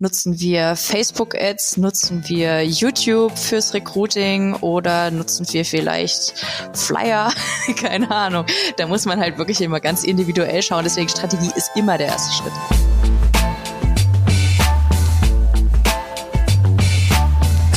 Nutzen wir Facebook-Ads, nutzen wir YouTube fürs Recruiting oder nutzen wir vielleicht Flyer? Keine Ahnung. Da muss man halt wirklich immer ganz individuell schauen. Deswegen Strategie ist immer der erste Schritt.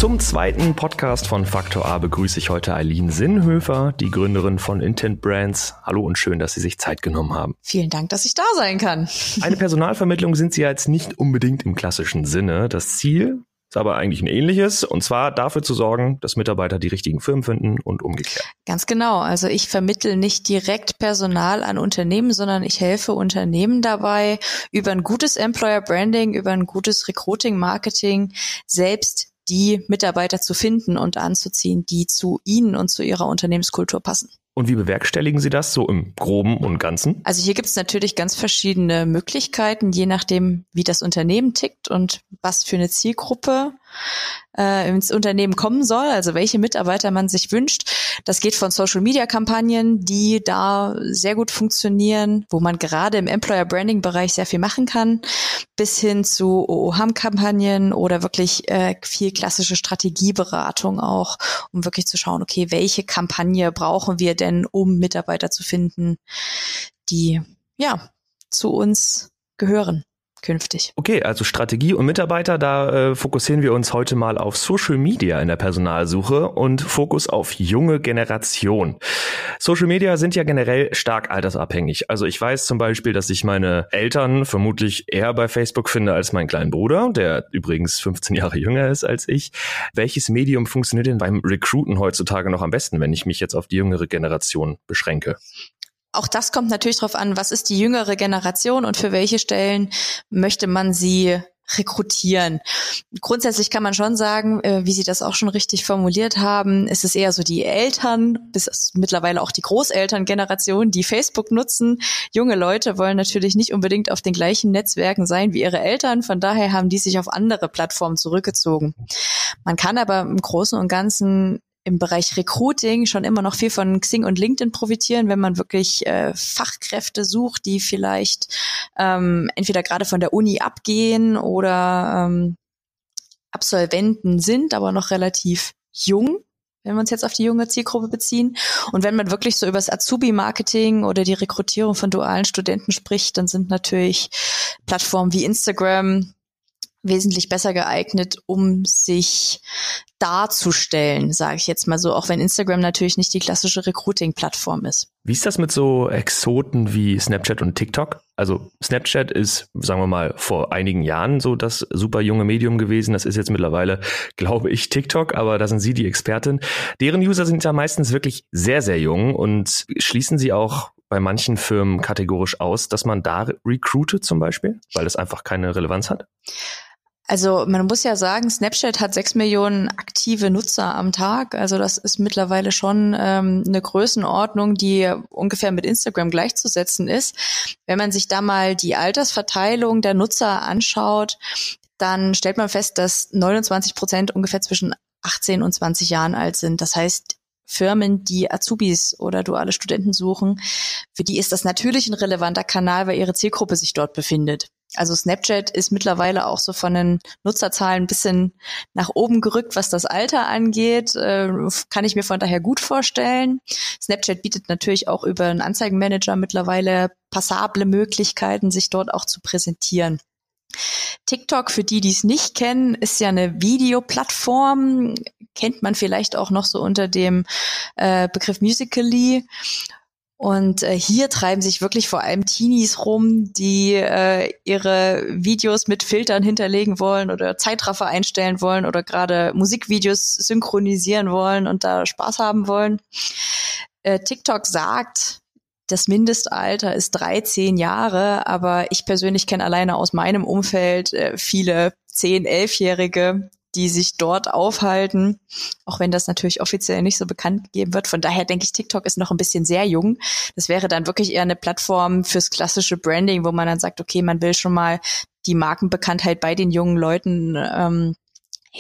Zum zweiten Podcast von Faktor A begrüße ich heute Eileen Sinnhöfer, die Gründerin von Intent Brands. Hallo und schön, dass Sie sich Zeit genommen haben. Vielen Dank, dass ich da sein kann. Eine Personalvermittlung sind Sie jetzt nicht unbedingt im klassischen Sinne. Das Ziel ist aber eigentlich ein ähnliches, und zwar dafür zu sorgen, dass Mitarbeiter die richtigen Firmen finden und umgekehrt. Ganz genau. Also ich vermittle nicht direkt Personal an Unternehmen, sondern ich helfe Unternehmen dabei, über ein gutes Employer Branding, über ein gutes Recruiting Marketing selbst die Mitarbeiter zu finden und anzuziehen, die zu Ihnen und zu Ihrer Unternehmenskultur passen. Und wie bewerkstelligen Sie das so im Groben und Ganzen? Also hier gibt es natürlich ganz verschiedene Möglichkeiten, je nachdem, wie das Unternehmen tickt und was für eine Zielgruppe äh, ins Unternehmen kommen soll, also welche Mitarbeiter man sich wünscht. Das geht von Social-Media-Kampagnen, die da sehr gut funktionieren, wo man gerade im Employer-Branding-Bereich sehr viel machen kann, bis hin zu OOHAM-Kampagnen oder wirklich äh, viel klassische Strategieberatung auch, um wirklich zu schauen, okay, welche Kampagne brauchen wir denn, um Mitarbeiter zu finden, die ja zu uns gehören künftig. Okay, also Strategie und Mitarbeiter, da äh, fokussieren wir uns heute mal auf Social Media in der Personalsuche und Fokus auf junge Generation. Social Media sind ja generell stark altersabhängig. Also ich weiß zum Beispiel, dass ich meine Eltern vermutlich eher bei Facebook finde als meinen kleinen Bruder, der übrigens 15 Jahre jünger ist als ich. Welches Medium funktioniert denn beim Recruiten heutzutage noch am besten, wenn ich mich jetzt auf die jüngere Generation beschränke? Auch das kommt natürlich darauf an, was ist die jüngere Generation und für welche Stellen möchte man sie rekrutieren. Grundsätzlich kann man schon sagen, äh, wie Sie das auch schon richtig formuliert haben, ist es eher so die Eltern, bis mittlerweile auch die Großelterngeneration, die Facebook nutzen. Junge Leute wollen natürlich nicht unbedingt auf den gleichen Netzwerken sein wie ihre Eltern. Von daher haben die sich auf andere Plattformen zurückgezogen. Man kann aber im Großen und Ganzen im Bereich Recruiting schon immer noch viel von Xing und LinkedIn profitieren, wenn man wirklich äh, Fachkräfte sucht, die vielleicht ähm, entweder gerade von der Uni abgehen oder ähm, Absolventen sind, aber noch relativ jung wenn wir uns jetzt auf die junge Zielgruppe beziehen. Und wenn man wirklich so über das Azubi-Marketing oder die Rekrutierung von dualen Studenten spricht, dann sind natürlich Plattformen wie Instagram, wesentlich besser geeignet, um sich darzustellen, sage ich jetzt mal so, auch wenn Instagram natürlich nicht die klassische Recruiting-Plattform ist. Wie ist das mit so Exoten wie Snapchat und TikTok? Also Snapchat ist, sagen wir mal, vor einigen Jahren so das super junge Medium gewesen. Das ist jetzt mittlerweile, glaube ich, TikTok, aber da sind Sie die Expertin. Deren User sind ja meistens wirklich sehr, sehr jung und schließen Sie auch bei manchen Firmen kategorisch aus, dass man da recruitet zum Beispiel, weil es einfach keine Relevanz hat? Also man muss ja sagen, Snapchat hat sechs Millionen aktive Nutzer am Tag. Also das ist mittlerweile schon ähm, eine Größenordnung, die ungefähr mit Instagram gleichzusetzen ist. Wenn man sich da mal die Altersverteilung der Nutzer anschaut, dann stellt man fest, dass 29 Prozent ungefähr zwischen 18 und 20 Jahren alt sind. Das heißt, Firmen, die Azubis oder duale Studenten suchen, für die ist das natürlich ein relevanter Kanal, weil ihre Zielgruppe sich dort befindet. Also Snapchat ist mittlerweile auch so von den Nutzerzahlen ein bisschen nach oben gerückt, was das Alter angeht. Äh, kann ich mir von daher gut vorstellen. Snapchat bietet natürlich auch über einen Anzeigenmanager mittlerweile passable Möglichkeiten, sich dort auch zu präsentieren. TikTok, für die, die es nicht kennen, ist ja eine Videoplattform, kennt man vielleicht auch noch so unter dem äh, Begriff Musically. Und äh, hier treiben sich wirklich vor allem Teenies rum, die äh, ihre Videos mit Filtern hinterlegen wollen oder Zeitraffer einstellen wollen oder gerade Musikvideos synchronisieren wollen und da Spaß haben wollen. Äh, TikTok sagt, das Mindestalter ist 13 Jahre, aber ich persönlich kenne alleine aus meinem Umfeld äh, viele 10-, 11-Jährige, die sich dort aufhalten, auch wenn das natürlich offiziell nicht so bekannt gegeben wird. Von daher denke ich, TikTok ist noch ein bisschen sehr jung. Das wäre dann wirklich eher eine Plattform fürs klassische Branding, wo man dann sagt, okay, man will schon mal die Markenbekanntheit bei den jungen Leuten ähm,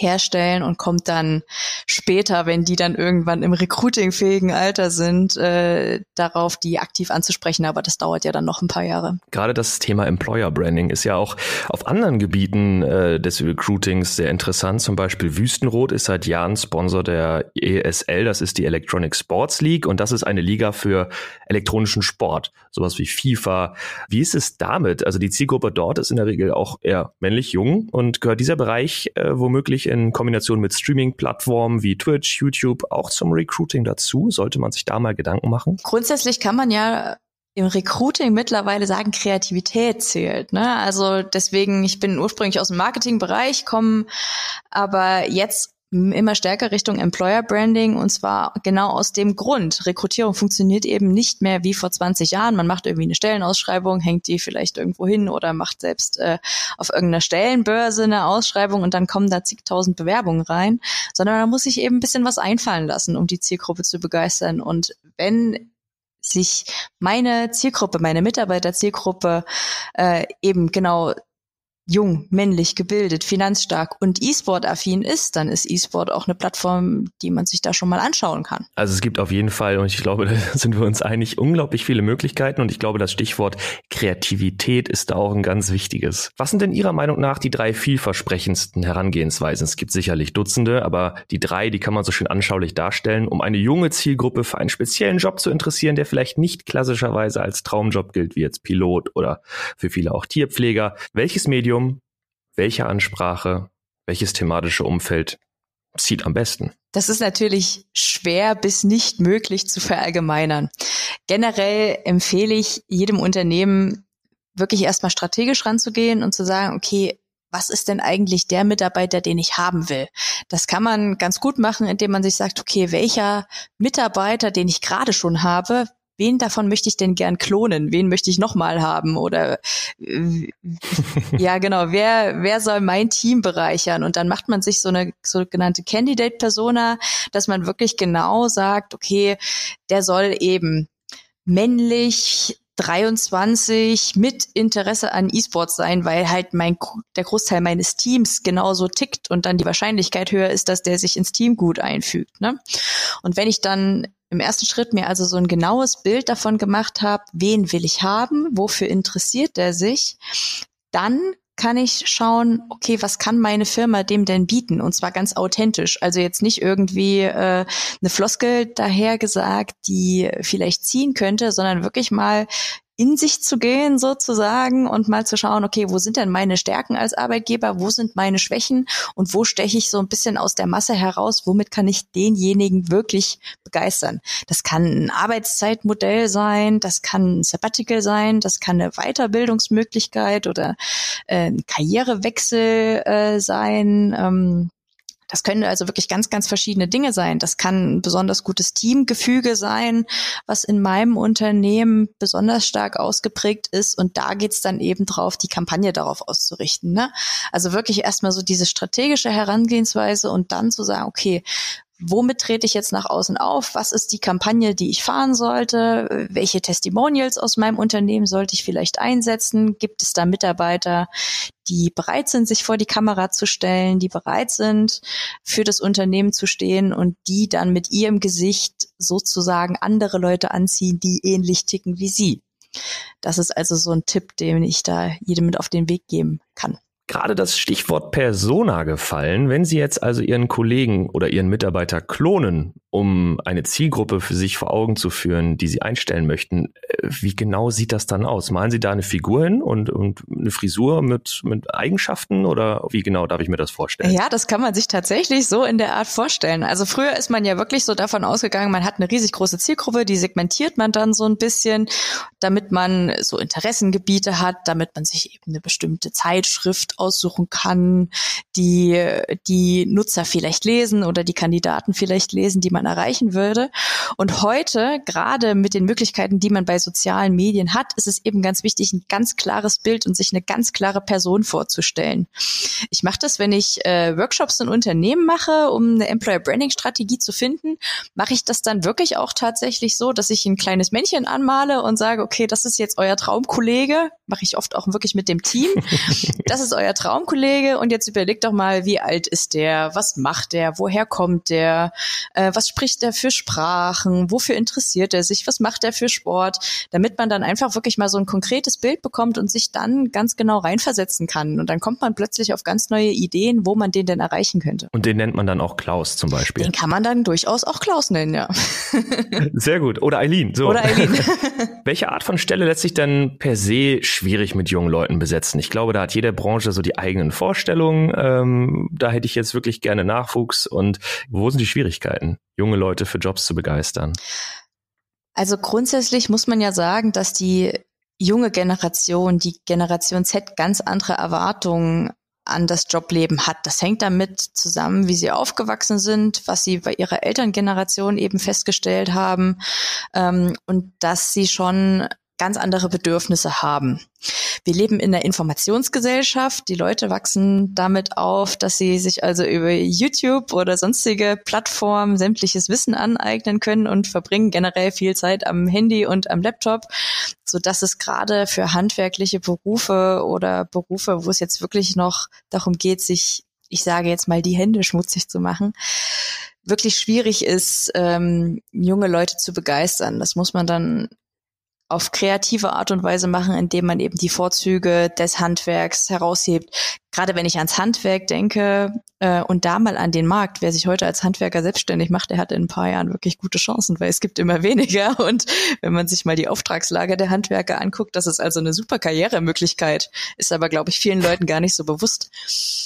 herstellen und kommt dann später, wenn die dann irgendwann im recruitingfähigen Alter sind, äh, darauf, die aktiv anzusprechen. Aber das dauert ja dann noch ein paar Jahre. Gerade das Thema Employer Branding ist ja auch auf anderen Gebieten äh, des Recruitings sehr interessant. Zum Beispiel Wüstenrot ist seit Jahren Sponsor der ESL, das ist die Electronic Sports League und das ist eine Liga für elektronischen Sport, sowas wie FIFA. Wie ist es damit? Also die Zielgruppe dort ist in der Regel auch eher männlich jung und gehört dieser Bereich äh, womöglich in Kombination mit Streaming-Plattformen wie Twitch, YouTube auch zum Recruiting dazu? Sollte man sich da mal Gedanken machen? Grundsätzlich kann man ja im Recruiting mittlerweile sagen, Kreativität zählt. Ne? Also deswegen, ich bin ursprünglich aus dem Marketingbereich, komme aber jetzt immer stärker Richtung Employer Branding und zwar genau aus dem Grund. Rekrutierung funktioniert eben nicht mehr wie vor 20 Jahren. Man macht irgendwie eine Stellenausschreibung, hängt die vielleicht irgendwo hin oder macht selbst äh, auf irgendeiner Stellenbörse eine Ausschreibung und dann kommen da zigtausend Bewerbungen rein, sondern man muss sich eben ein bisschen was einfallen lassen, um die Zielgruppe zu begeistern. Und wenn sich meine Zielgruppe, meine Mitarbeiterzielgruppe äh, eben genau jung, männlich, gebildet, finanzstark und E-Sport-affin ist, dann ist E-Sport auch eine Plattform, die man sich da schon mal anschauen kann. Also es gibt auf jeden Fall, und ich glaube, da sind wir uns einig, unglaublich viele Möglichkeiten und ich glaube, das Stichwort Kreativität ist da auch ein ganz wichtiges. Was sind denn Ihrer Meinung nach die drei vielversprechendsten Herangehensweisen? Es gibt sicherlich Dutzende, aber die drei, die kann man so schön anschaulich darstellen, um eine junge Zielgruppe für einen speziellen Job zu interessieren, der vielleicht nicht klassischerweise als Traumjob gilt, wie jetzt Pilot oder für viele auch Tierpfleger. Welches Medium Medium, welche Ansprache, welches thematische Umfeld zieht am besten? Das ist natürlich schwer bis nicht möglich zu verallgemeinern. Generell empfehle ich jedem Unternehmen wirklich erstmal strategisch ranzugehen und zu sagen, okay, was ist denn eigentlich der Mitarbeiter, den ich haben will? Das kann man ganz gut machen, indem man sich sagt, okay, welcher Mitarbeiter, den ich gerade schon habe, wen davon möchte ich denn gern klonen? Wen möchte ich nochmal haben? Oder äh, ja, genau, wer, wer soll mein Team bereichern? Und dann macht man sich so eine sogenannte Candidate-Persona, dass man wirklich genau sagt, okay, der soll eben männlich, 23 mit Interesse an E-Sports sein, weil halt mein der Großteil meines Teams genauso tickt und dann die Wahrscheinlichkeit höher ist, dass der sich ins Team gut einfügt. Ne? Und wenn ich dann im ersten Schritt mir also so ein genaues Bild davon gemacht habe, wen will ich haben, wofür interessiert der sich, dann kann ich schauen, okay, was kann meine Firma dem denn bieten? Und zwar ganz authentisch. Also jetzt nicht irgendwie äh, eine Floskel dahergesagt, die vielleicht ziehen könnte, sondern wirklich mal in sich zu gehen sozusagen und mal zu schauen, okay, wo sind denn meine Stärken als Arbeitgeber, wo sind meine Schwächen und wo steche ich so ein bisschen aus der Masse heraus, womit kann ich denjenigen wirklich begeistern. Das kann ein Arbeitszeitmodell sein, das kann ein Sabbatical sein, das kann eine Weiterbildungsmöglichkeit oder äh, ein Karrierewechsel äh, sein. Ähm, das können also wirklich ganz, ganz verschiedene Dinge sein. Das kann ein besonders gutes Teamgefüge sein, was in meinem Unternehmen besonders stark ausgeprägt ist. Und da geht's dann eben drauf, die Kampagne darauf auszurichten. Ne? Also wirklich erstmal so diese strategische Herangehensweise und dann zu sagen, okay, womit trete ich jetzt nach außen auf? Was ist die Kampagne, die ich fahren sollte? Welche Testimonials aus meinem Unternehmen sollte ich vielleicht einsetzen? Gibt es da Mitarbeiter, die bereit sind, sich vor die Kamera zu stellen, die bereit sind, für das Unternehmen zu stehen und die dann mit ihrem Gesicht sozusagen andere Leute anziehen, die ähnlich ticken wie sie? Das ist also so ein Tipp, den ich da jedem mit auf den Weg geben kann gerade das Stichwort Persona gefallen. Wenn Sie jetzt also Ihren Kollegen oder Ihren Mitarbeiter klonen, um eine Zielgruppe für sich vor Augen zu führen, die Sie einstellen möchten, äh, wie genau sieht das dann aus? Malen Sie da eine Figur hin und, und eine Frisur mit, mit Eigenschaften oder wie genau darf ich mir das vorstellen? Ja, das kann man sich tatsächlich so in der Art vorstellen. Also früher ist man ja wirklich so davon ausgegangen, man hat eine riesig große Zielgruppe, die segmentiert man dann so ein bisschen, damit man so Interessengebiete hat, damit man sich eben eine bestimmte Zeitschrift aussuchen kann, die die Nutzer vielleicht lesen oder die Kandidaten vielleicht lesen, die man erreichen würde. Und heute, gerade mit den Möglichkeiten, die man bei sozialen Medien hat, ist es eben ganz wichtig, ein ganz klares Bild und sich eine ganz klare Person vorzustellen. Ich mache das, wenn ich äh, Workshops in Unternehmen mache, um eine Employer Branding Strategie zu finden, mache ich das dann wirklich auch tatsächlich so, dass ich ein kleines Männchen anmale und sage, okay, das ist jetzt euer Traumkollege, mache ich oft auch wirklich mit dem Team. Das ist euer euer Traumkollege und jetzt überlegt doch mal, wie alt ist der, was macht der, woher kommt der, äh, was spricht der für Sprachen, wofür interessiert er sich, was macht er für Sport, damit man dann einfach wirklich mal so ein konkretes Bild bekommt und sich dann ganz genau reinversetzen kann. Und dann kommt man plötzlich auf ganz neue Ideen, wo man den denn erreichen könnte. Und den nennt man dann auch Klaus zum Beispiel. Den kann man dann durchaus auch Klaus nennen, ja. Sehr gut. Oder Eileen. So. Oder Eileen. Welche Art von Stelle lässt sich denn per se schwierig mit jungen Leuten besetzen? Ich glaube, da hat jede Branche so die eigenen Vorstellungen. Ähm, da hätte ich jetzt wirklich gerne Nachwuchs. Und wo sind die Schwierigkeiten, junge Leute für Jobs zu begeistern? Also grundsätzlich muss man ja sagen, dass die junge Generation, die Generation Z, ganz andere Erwartungen an das Jobleben hat. Das hängt damit zusammen, wie sie aufgewachsen sind, was sie bei ihrer Elterngeneration eben festgestellt haben ähm, und dass sie schon ganz andere Bedürfnisse haben. Wir leben in der Informationsgesellschaft. Die Leute wachsen damit auf, dass sie sich also über YouTube oder sonstige Plattformen sämtliches Wissen aneignen können und verbringen generell viel Zeit am Handy und am Laptop, so dass es gerade für handwerkliche Berufe oder Berufe, wo es jetzt wirklich noch darum geht, sich, ich sage jetzt mal, die Hände schmutzig zu machen, wirklich schwierig ist, ähm, junge Leute zu begeistern. Das muss man dann auf kreative Art und Weise machen, indem man eben die Vorzüge des Handwerks heraushebt. Gerade wenn ich ans Handwerk denke äh, und da mal an den Markt, wer sich heute als Handwerker selbstständig macht, der hat in ein paar Jahren wirklich gute Chancen, weil es gibt immer weniger. Und wenn man sich mal die Auftragslage der Handwerker anguckt, das ist also eine super Karrieremöglichkeit, ist aber, glaube ich, vielen Leuten gar nicht so bewusst.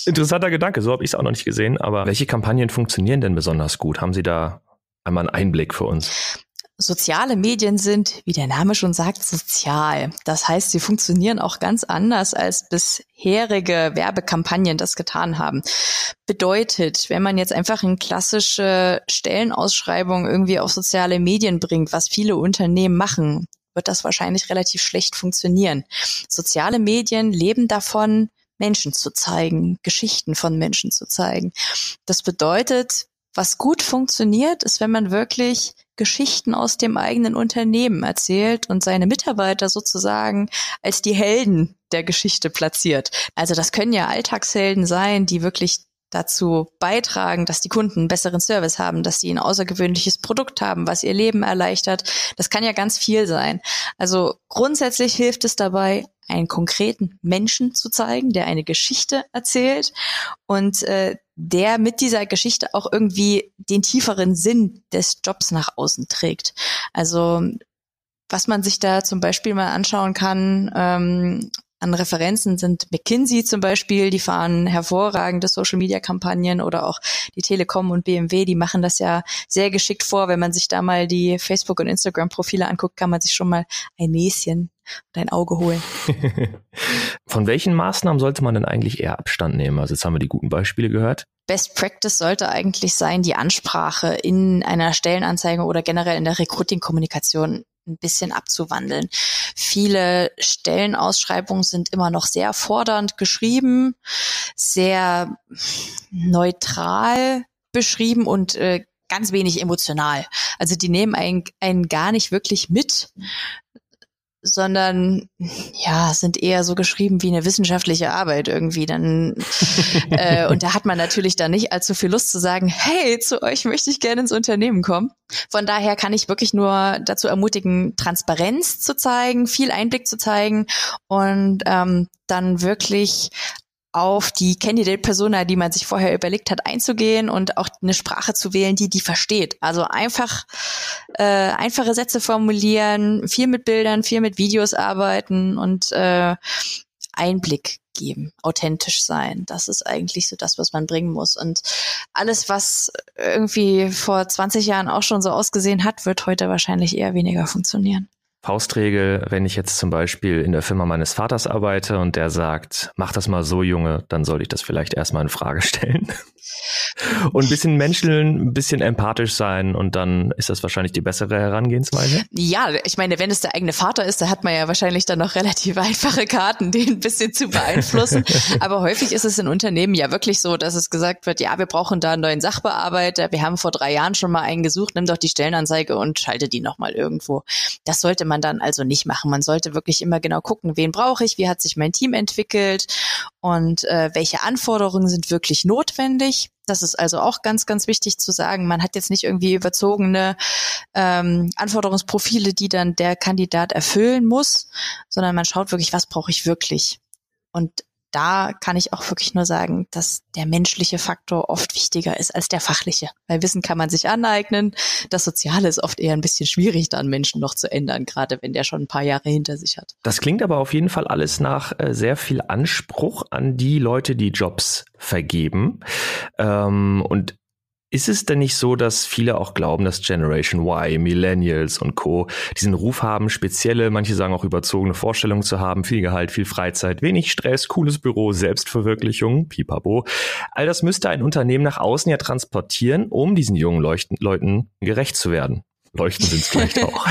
Interessanter Gedanke, so habe ich es auch noch nicht gesehen. Aber welche Kampagnen funktionieren denn besonders gut? Haben Sie da einmal einen Einblick für uns? Soziale Medien sind, wie der Name schon sagt, sozial. Das heißt, sie funktionieren auch ganz anders als bisherige Werbekampagnen das getan haben. Bedeutet, wenn man jetzt einfach eine klassische Stellenausschreibung irgendwie auf soziale Medien bringt, was viele Unternehmen machen, wird das wahrscheinlich relativ schlecht funktionieren. Soziale Medien leben davon, Menschen zu zeigen, Geschichten von Menschen zu zeigen. Das bedeutet, was gut funktioniert, ist, wenn man wirklich Geschichten aus dem eigenen Unternehmen erzählt und seine Mitarbeiter sozusagen als die Helden der Geschichte platziert. Also das können ja Alltagshelden sein, die wirklich dazu beitragen, dass die Kunden einen besseren Service haben, dass sie ein außergewöhnliches Produkt haben, was ihr Leben erleichtert. Das kann ja ganz viel sein. Also grundsätzlich hilft es dabei, einen konkreten Menschen zu zeigen, der eine Geschichte erzählt und äh, der mit dieser Geschichte auch irgendwie den tieferen Sinn des Jobs nach außen trägt. Also was man sich da zum Beispiel mal anschauen kann, ähm, an Referenzen sind McKinsey zum Beispiel, die fahren hervorragende Social-Media-Kampagnen oder auch die Telekom und BMW, die machen das ja sehr geschickt vor. Wenn man sich da mal die Facebook- und Instagram-Profile anguckt, kann man sich schon mal ein Näschen und ein Auge holen. Von welchen Maßnahmen sollte man denn eigentlich eher Abstand nehmen? Also jetzt haben wir die guten Beispiele gehört. Best Practice sollte eigentlich sein, die Ansprache in einer Stellenanzeige oder generell in der Recruiting-Kommunikation ein bisschen abzuwandeln. Viele Stellenausschreibungen sind immer noch sehr fordernd geschrieben, sehr neutral beschrieben und äh, ganz wenig emotional. Also die nehmen einen, einen gar nicht wirklich mit, sondern ja, sind eher so geschrieben wie eine wissenschaftliche Arbeit irgendwie. Dann äh, und da hat man natürlich dann nicht allzu viel Lust zu sagen, hey, zu euch möchte ich gerne ins Unternehmen kommen. Von daher kann ich wirklich nur dazu ermutigen, Transparenz zu zeigen, viel Einblick zu zeigen und ähm, dann wirklich auf die Candidate-Persona, die man sich vorher überlegt hat, einzugehen und auch eine Sprache zu wählen, die die versteht. Also einfach äh, einfache Sätze formulieren, viel mit Bildern, viel mit Videos arbeiten und äh, Einblick geben, authentisch sein. Das ist eigentlich so das, was man bringen muss. Und alles, was irgendwie vor 20 Jahren auch schon so ausgesehen hat, wird heute wahrscheinlich eher weniger funktionieren. Faustregel, wenn ich jetzt zum Beispiel in der Firma meines Vaters arbeite und der sagt, mach das mal so, Junge, dann sollte ich das vielleicht erstmal in Frage stellen. und ein bisschen menscheln, ein bisschen empathisch sein und dann ist das wahrscheinlich die bessere Herangehensweise. Ja, ich meine, wenn es der eigene Vater ist, da hat man ja wahrscheinlich dann noch relativ einfache Karten, den ein bisschen zu beeinflussen. Aber häufig ist es in Unternehmen ja wirklich so, dass es gesagt wird, ja, wir brauchen da einen neuen Sachbearbeiter. Wir haben vor drei Jahren schon mal einen gesucht, nimm doch die Stellenanzeige und schalte die nochmal irgendwo. Das sollte man dann also nicht machen. Man sollte wirklich immer genau gucken, wen brauche ich, wie hat sich mein Team entwickelt und äh, welche Anforderungen sind wirklich notwendig. Das ist also auch ganz, ganz wichtig zu sagen. Man hat jetzt nicht irgendwie überzogene ähm, Anforderungsprofile, die dann der Kandidat erfüllen muss, sondern man schaut wirklich, was brauche ich wirklich. Und da kann ich auch wirklich nur sagen, dass der menschliche Faktor oft wichtiger ist als der fachliche. Weil Wissen kann man sich aneignen. Das Soziale ist oft eher ein bisschen schwierig, dann Menschen noch zu ändern, gerade wenn der schon ein paar Jahre hinter sich hat. Das klingt aber auf jeden Fall alles nach äh, sehr viel Anspruch an die Leute, die Jobs vergeben. Ähm, und ist es denn nicht so, dass viele auch glauben, dass Generation Y, Millennials und Co. diesen Ruf haben, spezielle, manche sagen auch überzogene Vorstellungen zu haben, viel Gehalt, viel Freizeit, wenig Stress, cooles Büro, Selbstverwirklichung, pipapo. All das müsste ein Unternehmen nach außen ja transportieren, um diesen jungen Leuchten Leuten gerecht zu werden. Leuchten sind es vielleicht auch.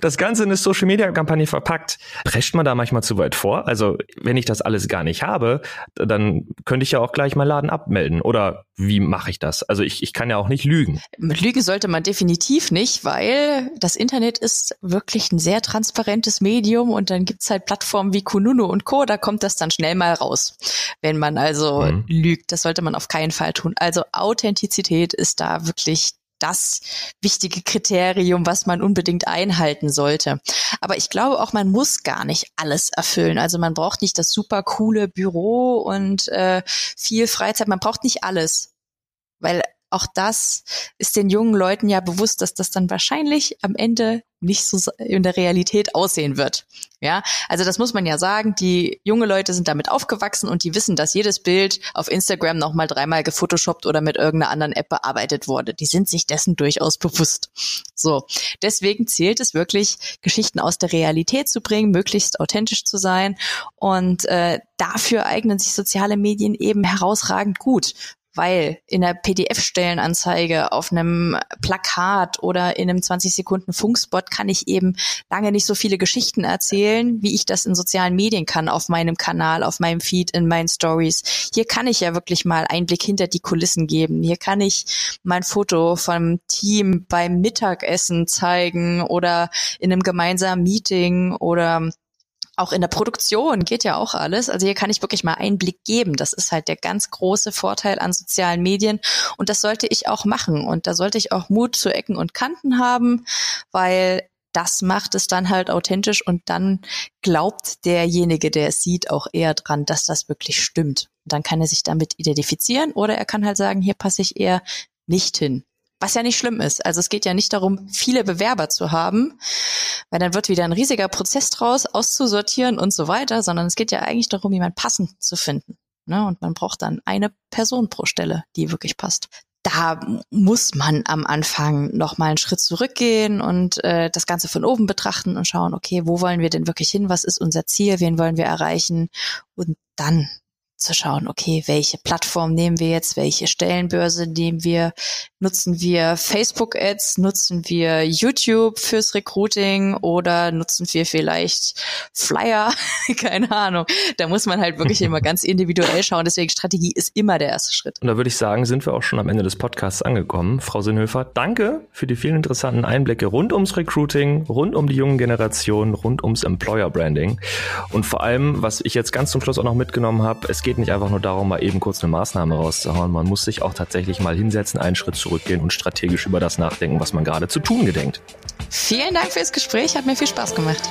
das Ganze in eine Social Media Kampagne verpackt. Prescht man da manchmal zu weit vor? Also, wenn ich das alles gar nicht habe, dann könnte ich ja auch gleich meinen Laden abmelden. Oder wie mache ich das? Also, ich, ich kann ja auch nicht lügen. Mit Lügen sollte man definitiv nicht, weil das Internet ist wirklich ein sehr transparentes Medium und dann gibt's halt Plattformen wie Kununu und Co. Da kommt das dann schnell mal raus, wenn man also mhm. lügt. Das sollte man auf keinen Fall tun. Also, Authentizität ist da wirklich das wichtige Kriterium, was man unbedingt einhalten sollte. Aber ich glaube auch, man muss gar nicht alles erfüllen. Also man braucht nicht das super coole Büro und äh, viel Freizeit. Man braucht nicht alles. Weil auch das ist den jungen Leuten ja bewusst, dass das dann wahrscheinlich am Ende nicht so in der Realität aussehen wird. Ja, also das muss man ja sagen. Die junge Leute sind damit aufgewachsen und die wissen, dass jedes Bild auf Instagram nochmal dreimal gefotoshoppt oder mit irgendeiner anderen App bearbeitet wurde. Die sind sich dessen durchaus bewusst. So, deswegen zählt es wirklich, Geschichten aus der Realität zu bringen, möglichst authentisch zu sein und äh, dafür eignen sich soziale Medien eben herausragend gut, weil in der PDF-Stellenanzeige auf einem Plakat oder in einem 20 Sekunden Funkspot kann ich eben lange nicht so viele Geschichten erzählen, wie ich das in sozialen Medien kann, auf meinem Kanal, auf meinem Feed, in meinen Stories. Hier kann ich ja wirklich mal Einblick hinter die Kulissen geben. Hier kann ich mein Foto vom Team beim Mittagessen zeigen oder in einem gemeinsamen Meeting oder auch in der Produktion geht ja auch alles. Also hier kann ich wirklich mal Einblick geben. Das ist halt der ganz große Vorteil an sozialen Medien. Und das sollte ich auch machen. Und da sollte ich auch Mut zu Ecken und Kanten haben, weil das macht es dann halt authentisch und dann glaubt derjenige, der es sieht, auch eher dran, dass das wirklich stimmt. dann kann er sich damit identifizieren oder er kann halt sagen, hier passe ich eher nicht hin. Was ja nicht schlimm ist. Also es geht ja nicht darum, viele Bewerber zu haben, weil dann wird wieder ein riesiger Prozess draus, auszusortieren und so weiter, sondern es geht ja eigentlich darum, jemand passend zu finden. Ne? Und man braucht dann eine Person pro Stelle, die wirklich passt. Da muss man am Anfang noch mal einen Schritt zurückgehen und äh, das Ganze von oben betrachten und schauen, okay, wo wollen wir denn wirklich hin? Was ist unser Ziel? Wen wollen wir erreichen? Und dann zu schauen, okay, welche Plattform nehmen wir jetzt, welche Stellenbörse nehmen wir, nutzen wir Facebook-Ads, nutzen wir YouTube fürs Recruiting oder nutzen wir vielleicht Flyer, keine Ahnung. Da muss man halt wirklich immer ganz individuell schauen, deswegen Strategie ist immer der erste Schritt. Und da würde ich sagen, sind wir auch schon am Ende des Podcasts angekommen. Frau Sinnhöfer, danke für die vielen interessanten Einblicke rund ums Recruiting, rund um die jungen Generationen, rund ums Employer Branding und vor allem, was ich jetzt ganz zum Schluss auch noch mitgenommen habe, es geht geht nicht einfach nur darum, mal eben kurz eine Maßnahme rauszuhauen. Man muss sich auch tatsächlich mal hinsetzen, einen Schritt zurückgehen und strategisch über das nachdenken, was man gerade zu tun gedenkt. Vielen Dank fürs Gespräch, hat mir viel Spaß gemacht.